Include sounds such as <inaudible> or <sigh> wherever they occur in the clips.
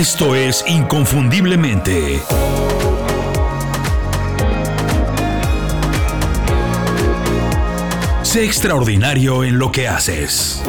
Esto es Inconfundiblemente. Sé extraordinario en lo que haces.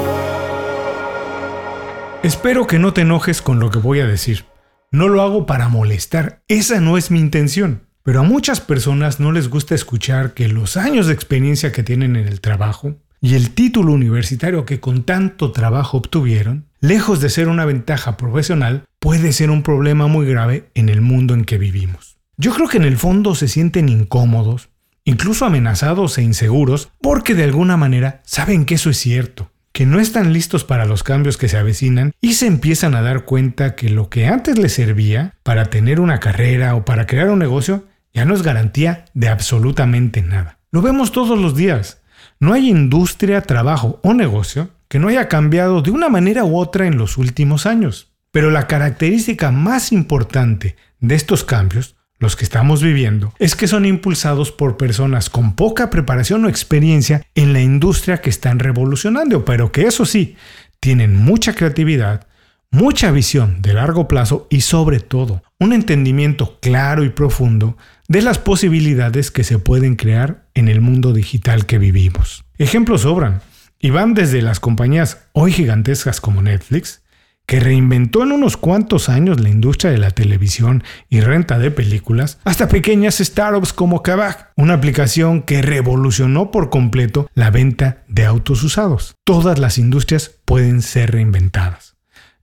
Espero que no te enojes con lo que voy a decir. No lo hago para molestar, esa no es mi intención. Pero a muchas personas no les gusta escuchar que los años de experiencia que tienen en el trabajo y el título universitario que con tanto trabajo obtuvieron, lejos de ser una ventaja profesional, puede ser un problema muy grave en el mundo en que vivimos. Yo creo que en el fondo se sienten incómodos, incluso amenazados e inseguros, porque de alguna manera saben que eso es cierto, que no están listos para los cambios que se avecinan y se empiezan a dar cuenta que lo que antes les servía para tener una carrera o para crear un negocio ya no es garantía de absolutamente nada. Lo vemos todos los días. No hay industria, trabajo o negocio que no haya cambiado de una manera u otra en los últimos años. Pero la característica más importante de estos cambios, los que estamos viviendo, es que son impulsados por personas con poca preparación o experiencia en la industria que están revolucionando, pero que eso sí, tienen mucha creatividad, mucha visión de largo plazo y sobre todo un entendimiento claro y profundo de las posibilidades que se pueden crear en el mundo digital que vivimos. Ejemplos sobran y van desde las compañías hoy gigantescas como Netflix, que reinventó en unos cuantos años la industria de la televisión y renta de películas, hasta pequeñas startups como Kavak, una aplicación que revolucionó por completo la venta de autos usados. Todas las industrias pueden ser reinventadas.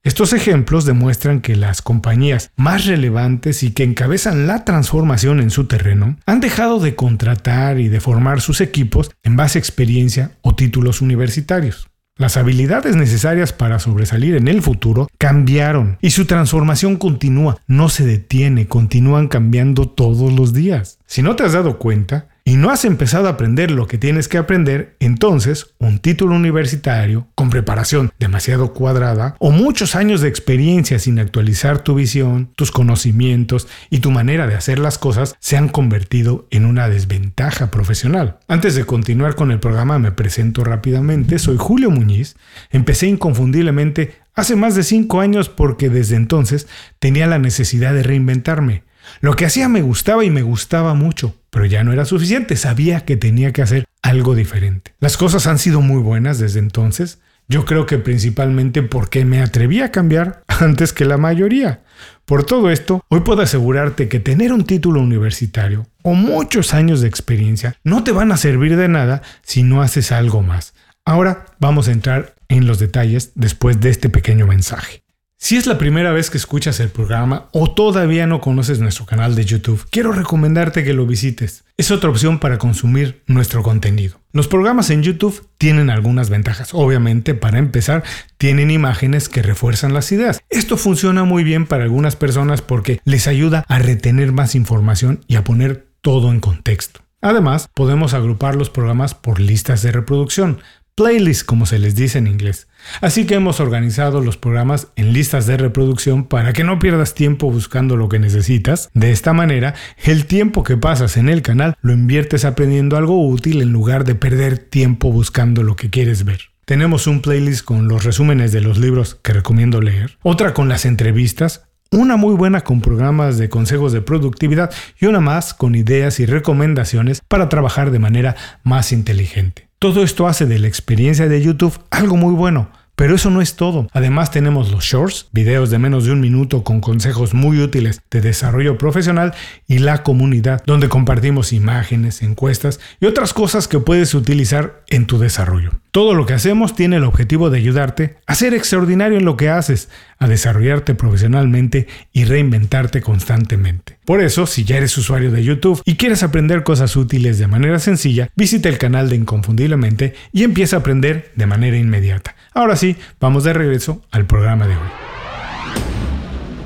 Estos ejemplos demuestran que las compañías más relevantes y que encabezan la transformación en su terreno han dejado de contratar y de formar sus equipos en base a experiencia o títulos universitarios. Las habilidades necesarias para sobresalir en el futuro cambiaron y su transformación continúa, no se detiene, continúan cambiando todos los días. Si no te has dado cuenta, y no has empezado a aprender lo que tienes que aprender, entonces un título universitario con preparación demasiado cuadrada o muchos años de experiencia sin actualizar tu visión, tus conocimientos y tu manera de hacer las cosas se han convertido en una desventaja profesional. Antes de continuar con el programa me presento rápidamente, soy Julio Muñiz, empecé inconfundiblemente hace más de 5 años porque desde entonces tenía la necesidad de reinventarme. Lo que hacía me gustaba y me gustaba mucho, pero ya no era suficiente, sabía que tenía que hacer algo diferente. Las cosas han sido muy buenas desde entonces, yo creo que principalmente porque me atreví a cambiar <laughs> antes que la mayoría. Por todo esto, hoy puedo asegurarte que tener un título universitario o muchos años de experiencia no te van a servir de nada si no haces algo más. Ahora vamos a entrar en los detalles después de este pequeño mensaje. Si es la primera vez que escuchas el programa o todavía no conoces nuestro canal de YouTube, quiero recomendarte que lo visites. Es otra opción para consumir nuestro contenido. Los programas en YouTube tienen algunas ventajas. Obviamente, para empezar, tienen imágenes que refuerzan las ideas. Esto funciona muy bien para algunas personas porque les ayuda a retener más información y a poner todo en contexto. Además, podemos agrupar los programas por listas de reproducción playlists como se les dice en inglés. Así que hemos organizado los programas en listas de reproducción para que no pierdas tiempo buscando lo que necesitas. De esta manera, el tiempo que pasas en el canal lo inviertes aprendiendo algo útil en lugar de perder tiempo buscando lo que quieres ver. Tenemos un playlist con los resúmenes de los libros que recomiendo leer, otra con las entrevistas, una muy buena con programas de consejos de productividad y una más con ideas y recomendaciones para trabajar de manera más inteligente. Todo esto hace de la experiencia de YouTube algo muy bueno. Pero eso no es todo. Además tenemos los shorts, videos de menos de un minuto con consejos muy útiles de desarrollo profesional y la comunidad, donde compartimos imágenes, encuestas y otras cosas que puedes utilizar en tu desarrollo. Todo lo que hacemos tiene el objetivo de ayudarte a ser extraordinario en lo que haces, a desarrollarte profesionalmente y reinventarte constantemente. Por eso, si ya eres usuario de YouTube y quieres aprender cosas útiles de manera sencilla, visita el canal de Inconfundiblemente y empieza a aprender de manera inmediata. Ahora sí, vamos de regreso al programa de hoy.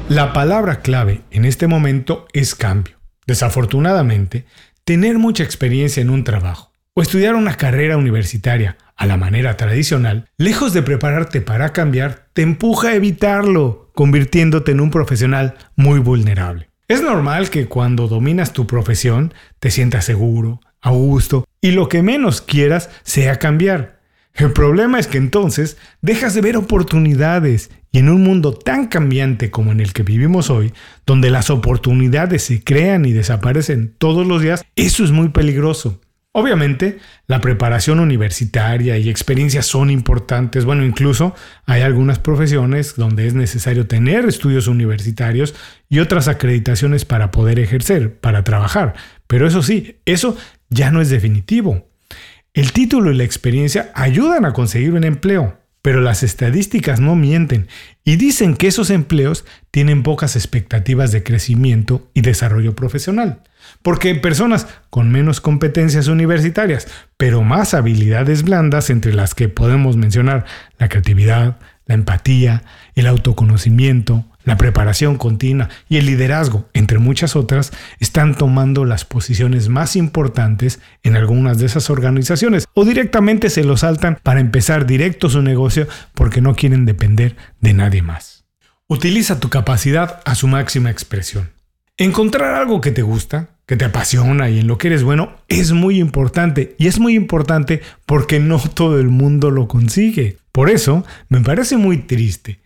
La palabra clave en este momento es cambio. Desafortunadamente, tener mucha experiencia en un trabajo o estudiar una carrera universitaria a la manera tradicional, lejos de prepararte para cambiar, te empuja a evitarlo, convirtiéndote en un profesional muy vulnerable. Es normal que cuando dominas tu profesión te sientas seguro, a gusto y lo que menos quieras sea cambiar. El problema es que entonces dejas de ver oportunidades Y en un mundo tan cambiante como en el que vivimos hoy, donde las oportunidades se crean y desaparecen todos los días, eso es muy peligroso. Obviamente, la preparación universitaria y experiencias son importantes. Bueno, incluso hay algunas profesiones donde es necesario tener estudios universitarios y otras acreditaciones para poder ejercer, para trabajar. Pero eso sí, eso ya no es definitivo. El título y la experiencia ayudan a conseguir un empleo, pero las estadísticas no mienten y dicen que esos empleos tienen pocas expectativas de crecimiento y desarrollo profesional. Porque personas con menos competencias universitarias, pero más habilidades blandas entre las que podemos mencionar la creatividad, la empatía, el autoconocimiento, la preparación continua y el liderazgo, entre muchas otras, están tomando las posiciones más importantes en algunas de esas organizaciones o directamente se lo saltan para empezar directo su negocio porque no quieren depender de nadie más. Utiliza tu capacidad a su máxima expresión. Encontrar algo que te gusta, que te apasiona y en lo que eres bueno es muy importante y es muy importante porque no todo el mundo lo consigue. Por eso me parece muy triste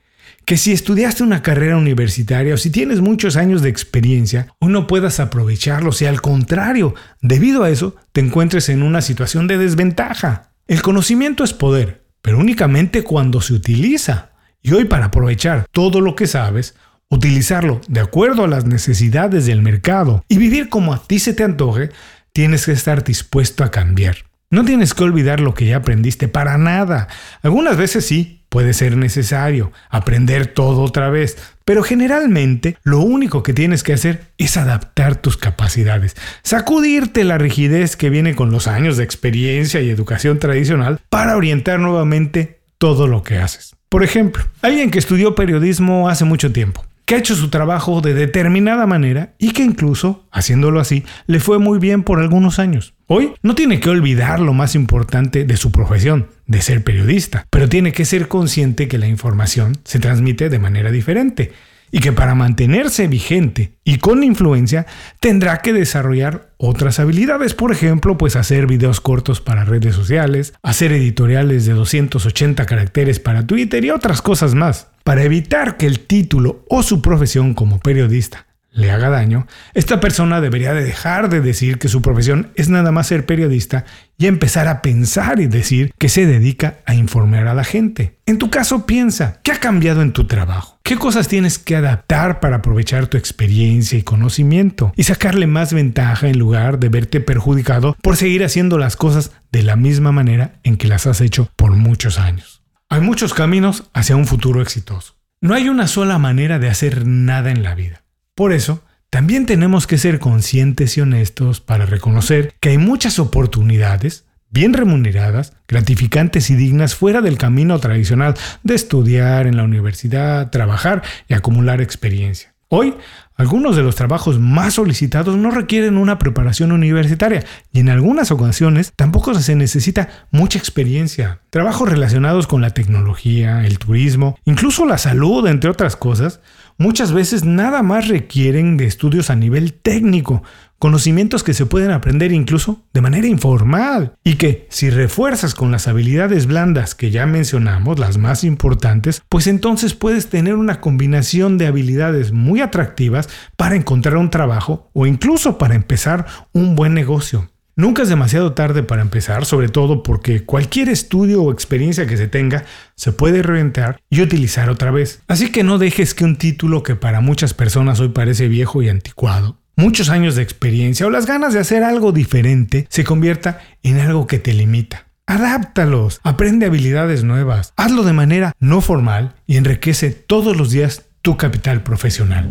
que si estudiaste una carrera universitaria o si tienes muchos años de experiencia, o no puedas aprovecharlo, si al contrario, debido a eso, te encuentres en una situación de desventaja. El conocimiento es poder, pero únicamente cuando se utiliza. Y hoy para aprovechar todo lo que sabes, utilizarlo de acuerdo a las necesidades del mercado y vivir como a ti se te antoje, tienes que estar dispuesto a cambiar. No tienes que olvidar lo que ya aprendiste para nada. Algunas veces sí, Puede ser necesario aprender todo otra vez, pero generalmente lo único que tienes que hacer es adaptar tus capacidades, sacudirte la rigidez que viene con los años de experiencia y educación tradicional para orientar nuevamente todo lo que haces. Por ejemplo, alguien que estudió periodismo hace mucho tiempo que ha hecho su trabajo de determinada manera y que incluso, haciéndolo así, le fue muy bien por algunos años. Hoy no tiene que olvidar lo más importante de su profesión, de ser periodista, pero tiene que ser consciente que la información se transmite de manera diferente y que para mantenerse vigente y con influencia tendrá que desarrollar otras habilidades, por ejemplo, pues hacer videos cortos para redes sociales, hacer editoriales de 280 caracteres para Twitter y otras cosas más. Para evitar que el título o su profesión como periodista le haga daño, esta persona debería de dejar de decir que su profesión es nada más ser periodista y empezar a pensar y decir que se dedica a informar a la gente. En tu caso piensa, ¿qué ha cambiado en tu trabajo? ¿Qué cosas tienes que adaptar para aprovechar tu experiencia y conocimiento y sacarle más ventaja en lugar de verte perjudicado por seguir haciendo las cosas de la misma manera en que las has hecho por muchos años? Hay muchos caminos hacia un futuro exitoso. No hay una sola manera de hacer nada en la vida. Por eso, también tenemos que ser conscientes y honestos para reconocer que hay muchas oportunidades bien remuneradas, gratificantes y dignas fuera del camino tradicional de estudiar en la universidad, trabajar y acumular experiencia. Hoy, algunos de los trabajos más solicitados no requieren una preparación universitaria y en algunas ocasiones tampoco se necesita mucha experiencia. Trabajos relacionados con la tecnología, el turismo, incluso la salud, entre otras cosas, muchas veces nada más requieren de estudios a nivel técnico, conocimientos que se pueden aprender incluso de manera informal y que si refuerzas con las habilidades blandas que ya mencionamos, las más importantes, pues entonces puedes tener una combinación de habilidades muy atractivas para encontrar un trabajo o incluso para empezar un buen negocio. Nunca es demasiado tarde para empezar, sobre todo porque cualquier estudio o experiencia que se tenga se puede reventar y utilizar otra vez. Así que no dejes que un título que para muchas personas hoy parece viejo y anticuado, muchos años de experiencia o las ganas de hacer algo diferente se convierta en algo que te limita. Adáptalos, aprende habilidades nuevas, hazlo de manera no formal y enriquece todos los días tu capital profesional.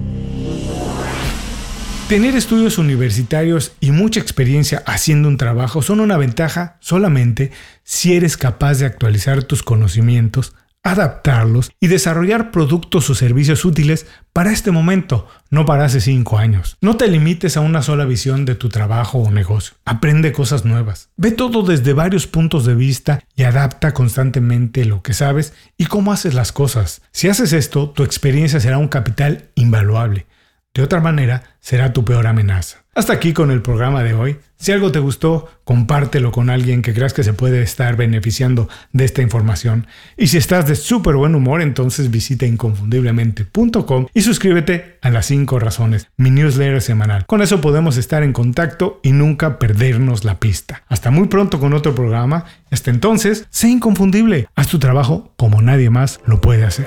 Tener estudios universitarios y mucha experiencia haciendo un trabajo son una ventaja solamente si eres capaz de actualizar tus conocimientos, adaptarlos y desarrollar productos o servicios útiles para este momento, no para hace cinco años. No te limites a una sola visión de tu trabajo o negocio. Aprende cosas nuevas. Ve todo desde varios puntos de vista y adapta constantemente lo que sabes y cómo haces las cosas. Si haces esto, tu experiencia será un capital invaluable de otra manera, será tu peor amenaza. Hasta aquí con el programa de hoy. Si algo te gustó, compártelo con alguien que creas que se puede estar beneficiando de esta información. Y si estás de súper buen humor, entonces visita inconfundiblemente.com y suscríbete a las 5 razones, mi newsletter semanal. Con eso podemos estar en contacto y nunca perdernos la pista. Hasta muy pronto con otro programa. Hasta entonces, sé inconfundible. Haz tu trabajo como nadie más lo puede hacer.